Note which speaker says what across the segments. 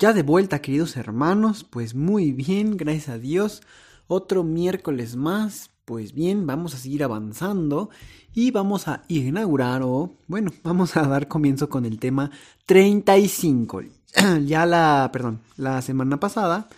Speaker 1: Ya de vuelta, queridos hermanos, pues muy bien, gracias a Dios. Otro miércoles más, pues bien, vamos a seguir avanzando y vamos a inaugurar o, bueno, vamos a dar comienzo con el tema 35. ya la, perdón, la semana pasada,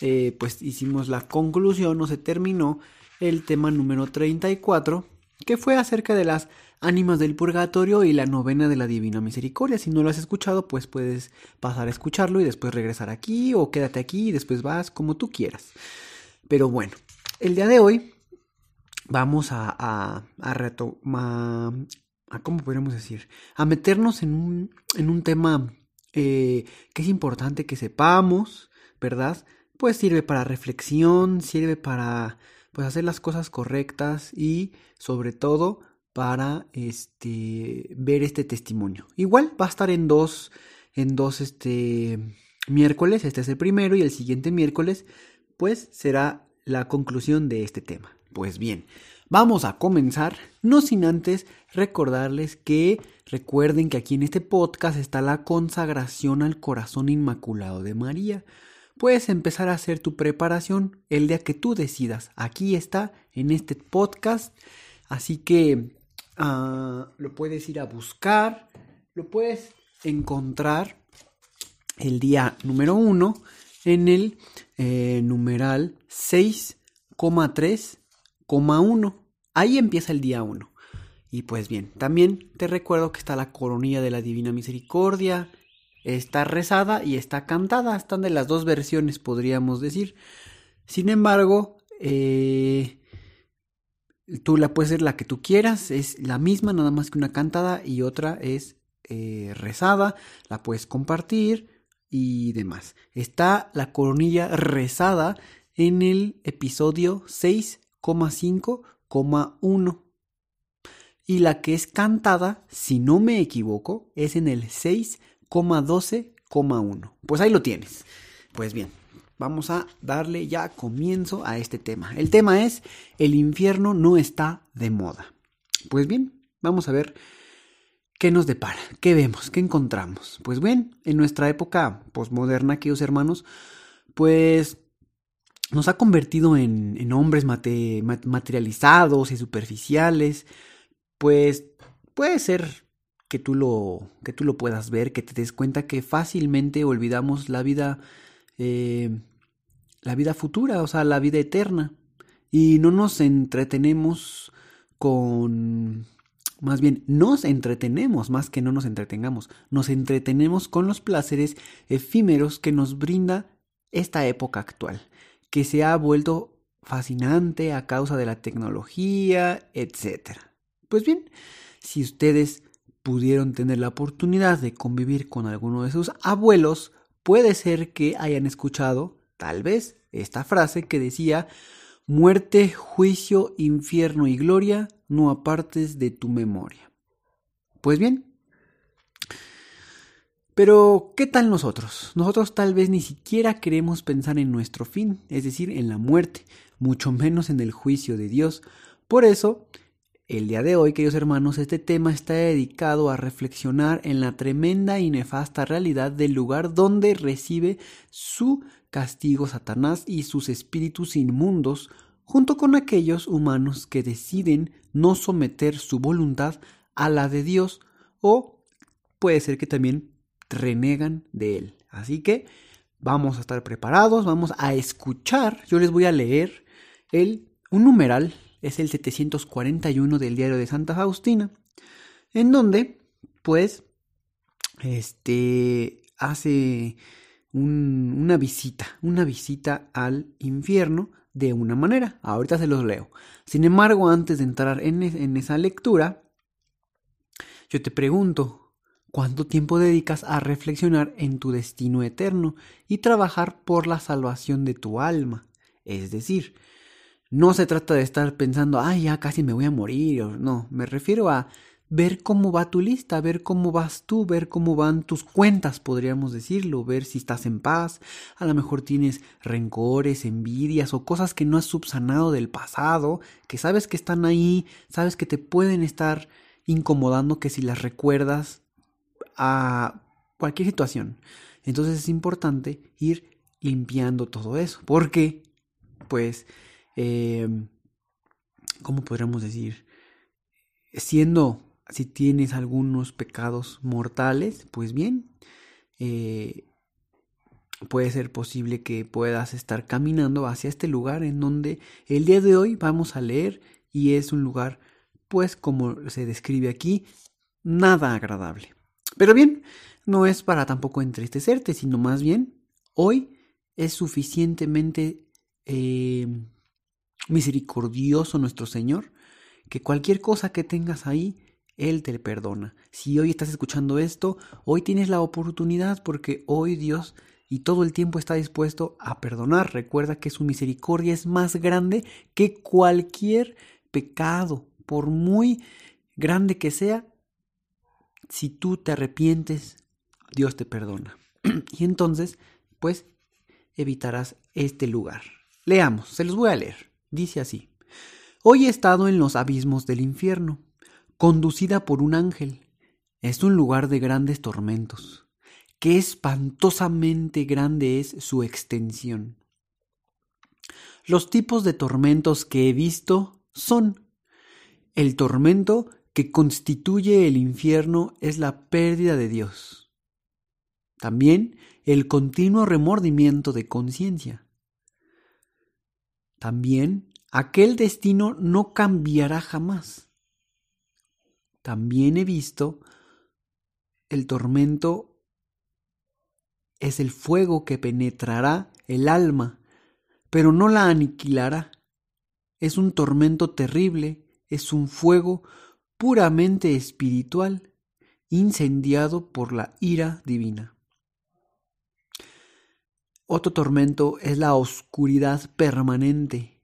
Speaker 1: eh, pues hicimos la conclusión o se terminó el tema número 34, que fue acerca de las Ánimas del Purgatorio y la novena de la Divina Misericordia. Si no lo has escuchado, pues puedes pasar a escucharlo y después regresar aquí o quédate aquí y después vas como tú quieras. Pero bueno, el día de hoy vamos a, a, a retomar, a, ¿cómo podríamos decir? A meternos en un, en un tema eh, que es importante que sepamos, ¿verdad? Pues sirve para reflexión, sirve para pues hacer las cosas correctas y sobre todo para este, ver este testimonio. Igual va a estar en dos, en dos este, miércoles, este es el primero y el siguiente miércoles, pues será la conclusión de este tema. Pues bien, vamos a comenzar, no sin antes recordarles que recuerden que aquí en este podcast está la consagración al corazón inmaculado de María. Puedes empezar a hacer tu preparación el día que tú decidas. Aquí está en este podcast. Así que Ah, lo puedes ir a buscar, lo puedes encontrar el día número 1 en el eh, numeral 6,3,1. Ahí empieza el día 1. Y pues bien, también te recuerdo que está la coronilla de la Divina Misericordia, está rezada y está cantada, están de las dos versiones podríamos decir. Sin embargo, eh, Tú la puedes ser la que tú quieras, es la misma, nada más que una cantada y otra es eh, rezada, la puedes compartir y demás. Está la coronilla rezada en el episodio 6,5,1. Y la que es cantada, si no me equivoco, es en el 6,12,1. Pues ahí lo tienes. Pues bien, vamos a darle ya comienzo a este tema. El tema es el infierno no está de moda. Pues bien, vamos a ver qué nos depara, qué vemos, qué encontramos. Pues bien, en nuestra época posmoderna, queridos hermanos, pues nos ha convertido en, hombres materializados y superficiales. Pues puede ser que tú lo que tú lo puedas ver, que te des cuenta que fácilmente olvidamos la vida eh, la vida futura, o sea, la vida eterna. Y no nos entretenemos con... Más bien, nos entretenemos más que no nos entretengamos. Nos entretenemos con los placeres efímeros que nos brinda esta época actual, que se ha vuelto fascinante a causa de la tecnología, etc. Pues bien, si ustedes pudieron tener la oportunidad de convivir con alguno de sus abuelos, puede ser que hayan escuchado tal vez esta frase que decía, muerte, juicio, infierno y gloria, no apartes de tu memoria. Pues bien, pero ¿qué tal nosotros? Nosotros tal vez ni siquiera queremos pensar en nuestro fin, es decir, en la muerte, mucho menos en el juicio de Dios. Por eso, el día de hoy, queridos hermanos, este tema está dedicado a reflexionar en la tremenda y nefasta realidad del lugar donde recibe su castigo Satanás y sus espíritus inmundos, junto con aquellos humanos que deciden no someter su voluntad a la de Dios o puede ser que también renegan de él. Así que vamos a estar preparados, vamos a escuchar, yo les voy a leer el un numeral, es el 741 del diario de Santa Faustina, en donde pues este hace una visita, una visita al infierno de una manera. Ahorita se los leo. Sin embargo, antes de entrar en, en esa lectura, yo te pregunto, cuánto tiempo dedicas a reflexionar en tu destino eterno y trabajar por la salvación de tu alma. Es decir, no se trata de estar pensando, ay, ya casi me voy a morir. No, me refiero a ver cómo va tu lista, ver cómo vas tú, ver cómo van tus cuentas, podríamos decirlo, ver si estás en paz, a lo mejor tienes rencores, envidias o cosas que no has subsanado del pasado, que sabes que están ahí, sabes que te pueden estar incomodando, que si las recuerdas a cualquier situación. Entonces es importante ir limpiando todo eso, porque, pues, eh, ¿cómo podríamos decir? Siendo si tienes algunos pecados mortales, pues bien, eh, puede ser posible que puedas estar caminando hacia este lugar en donde el día de hoy vamos a leer y es un lugar, pues como se describe aquí, nada agradable. Pero bien, no es para tampoco entristecerte, sino más bien hoy es suficientemente eh, misericordioso nuestro Señor que cualquier cosa que tengas ahí él te perdona. Si hoy estás escuchando esto, hoy tienes la oportunidad porque hoy Dios y todo el tiempo está dispuesto a perdonar. Recuerda que su misericordia es más grande que cualquier pecado, por muy grande que sea. Si tú te arrepientes, Dios te perdona. y entonces, pues, evitarás este lugar. Leamos, se los voy a leer. Dice así. Hoy he estado en los abismos del infierno conducida por un ángel. Es un lugar de grandes tormentos. Qué espantosamente grande es su extensión. Los tipos de tormentos que he visto son el tormento que constituye el infierno es la pérdida de Dios. También el continuo remordimiento de conciencia. También aquel destino no cambiará jamás. También he visto el tormento es el fuego que penetrará el alma, pero no la aniquilará. Es un tormento terrible, es un fuego puramente espiritual, incendiado por la ira divina. Otro tormento es la oscuridad permanente,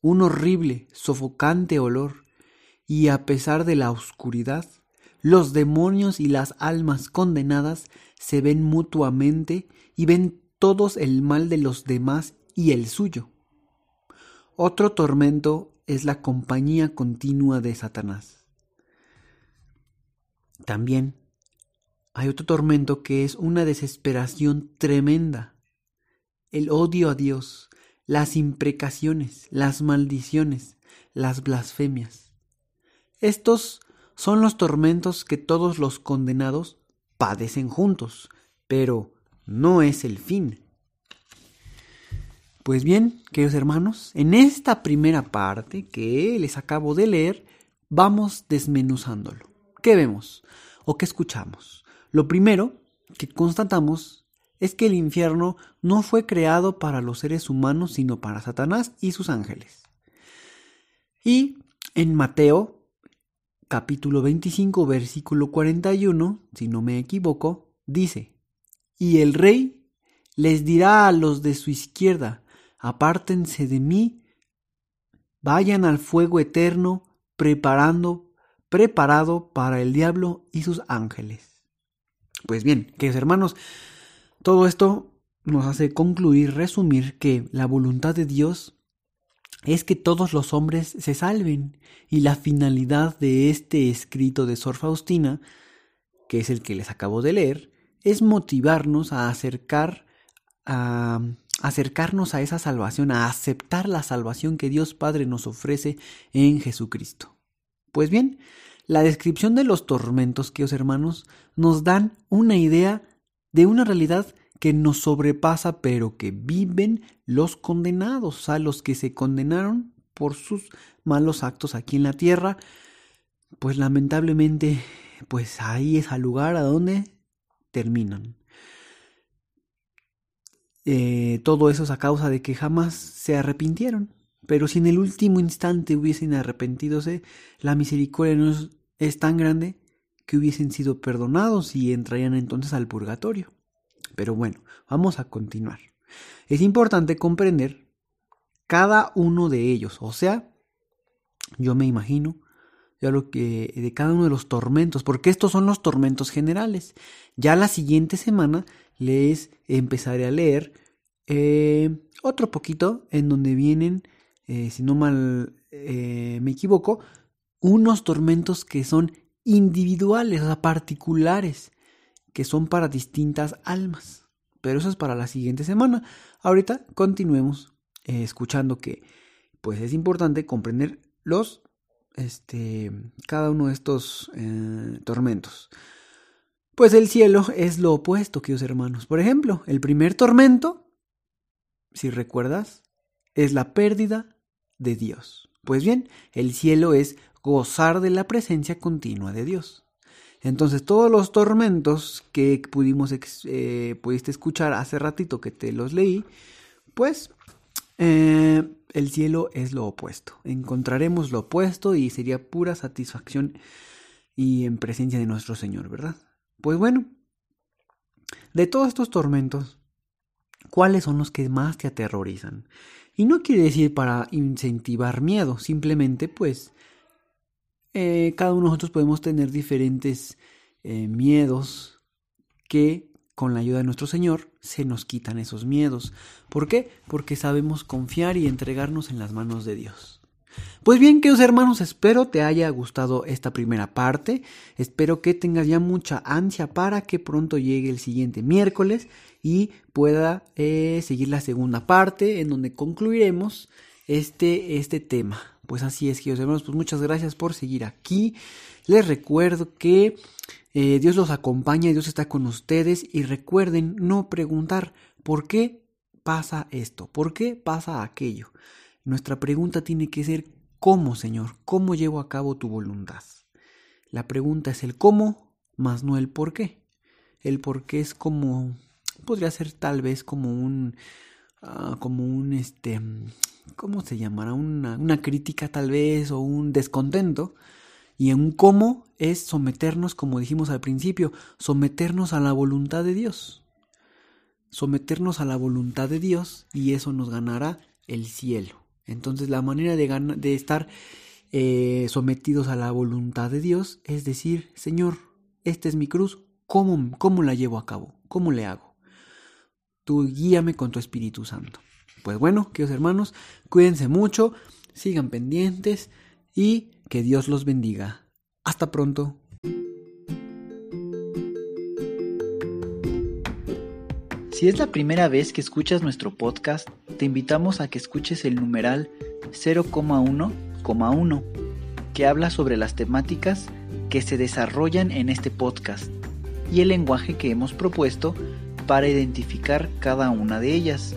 Speaker 1: un horrible, sofocante olor y a pesar de la oscuridad, los demonios y las almas condenadas se ven mutuamente y ven todos el mal de los demás y el suyo. Otro tormento es la compañía continua de Satanás. También hay otro tormento que es una desesperación tremenda, el odio a Dios, las imprecaciones, las maldiciones, las blasfemias. Estos son los tormentos que todos los condenados padecen juntos, pero no es el fin. Pues bien, queridos hermanos, en esta primera parte que les acabo de leer, vamos desmenuzándolo. ¿Qué vemos o qué escuchamos? Lo primero que constatamos es que el infierno no fue creado para los seres humanos, sino para Satanás y sus ángeles. Y en Mateo capítulo 25, versículo 41, si no me equivoco, dice, Y el rey les dirá a los de su izquierda, apártense de mí, vayan al fuego eterno, preparando, preparado para el diablo y sus ángeles. Pues bien, queridos hermanos, todo esto nos hace concluir, resumir que la voluntad de Dios es que todos los hombres se salven y la finalidad de este escrito de Sor Faustina, que es el que les acabo de leer, es motivarnos a acercar a acercarnos a esa salvación, a aceptar la salvación que Dios Padre nos ofrece en Jesucristo. Pues bien, la descripción de los tormentos, queridos hermanos, nos dan una idea de una realidad que nos sobrepasa, pero que viven los condenados, a los que se condenaron por sus malos actos aquí en la tierra, pues lamentablemente, pues ahí es al lugar a donde terminan. Eh, todo eso es a causa de que jamás se arrepintieron. Pero si en el último instante hubiesen arrepentidose, la misericordia no es tan grande que hubiesen sido perdonados y entrarían entonces al purgatorio. Pero bueno, vamos a continuar. Es importante comprender cada uno de ellos, o sea, yo me imagino ya lo que de cada uno de los tormentos, porque estos son los tormentos generales. Ya la siguiente semana les empezaré a leer eh, otro poquito en donde vienen, eh, si no mal eh, me equivoco, unos tormentos que son individuales, o particulares, que son para distintas almas. Pero eso es para la siguiente semana. Ahorita continuemos escuchando que pues es importante comprender los este cada uno de estos tormentos. Pues el cielo es lo opuesto, queridos hermanos. Por ejemplo, el primer tormento, si recuerdas, es la pérdida de Dios. Pues bien, el cielo es gozar de la presencia continua de Dios. Entonces, todos los tormentos que pudimos eh, pudiste escuchar hace ratito que te los leí, pues eh, el cielo es lo opuesto. Encontraremos lo opuesto y sería pura satisfacción y en presencia de nuestro Señor, ¿verdad? Pues bueno, de todos estos tormentos, ¿cuáles son los que más te aterrorizan? Y no quiere decir para incentivar miedo, simplemente pues eh, cada uno de nosotros podemos tener diferentes eh, miedos que con la ayuda de nuestro Señor se nos quitan esos miedos. ¿Por qué? Porque sabemos confiar y entregarnos en las manos de Dios. Pues bien, queridos hermanos, espero te haya gustado esta primera parte. Espero que tengas ya mucha ansia para que pronto llegue el siguiente miércoles y pueda eh, seguir la segunda parte en donde concluiremos este, este tema. Pues así es, queridos hermanos, pues muchas gracias por seguir aquí. Les recuerdo que eh, Dios los acompaña, Dios está con ustedes y recuerden no preguntar por qué pasa esto, por qué pasa aquello. Nuestra pregunta tiene que ser ¿cómo, Señor? ¿Cómo llevo a cabo tu voluntad? La pregunta es el cómo, más no el por qué. El por qué es como, podría ser tal vez como un, ah, como un, este, ¿cómo se llamará? Una, una crítica tal vez o un descontento. Y en un cómo es someternos, como dijimos al principio, someternos a la voluntad de Dios. Someternos a la voluntad de Dios y eso nos ganará el cielo. Entonces la manera de, de estar eh, sometidos a la voluntad de Dios es decir, Señor, esta es mi cruz, ¿cómo, cómo la llevo a cabo? ¿Cómo le hago? Tú guíame con tu Espíritu Santo. Pues bueno, queridos hermanos, cuídense mucho, sigan pendientes y que Dios los bendiga. Hasta pronto.
Speaker 2: Si es la primera vez que escuchas nuestro podcast, te invitamos a que escuches el numeral 0,1,1, que habla sobre las temáticas que se desarrollan en este podcast y el lenguaje que hemos propuesto para identificar cada una de ellas,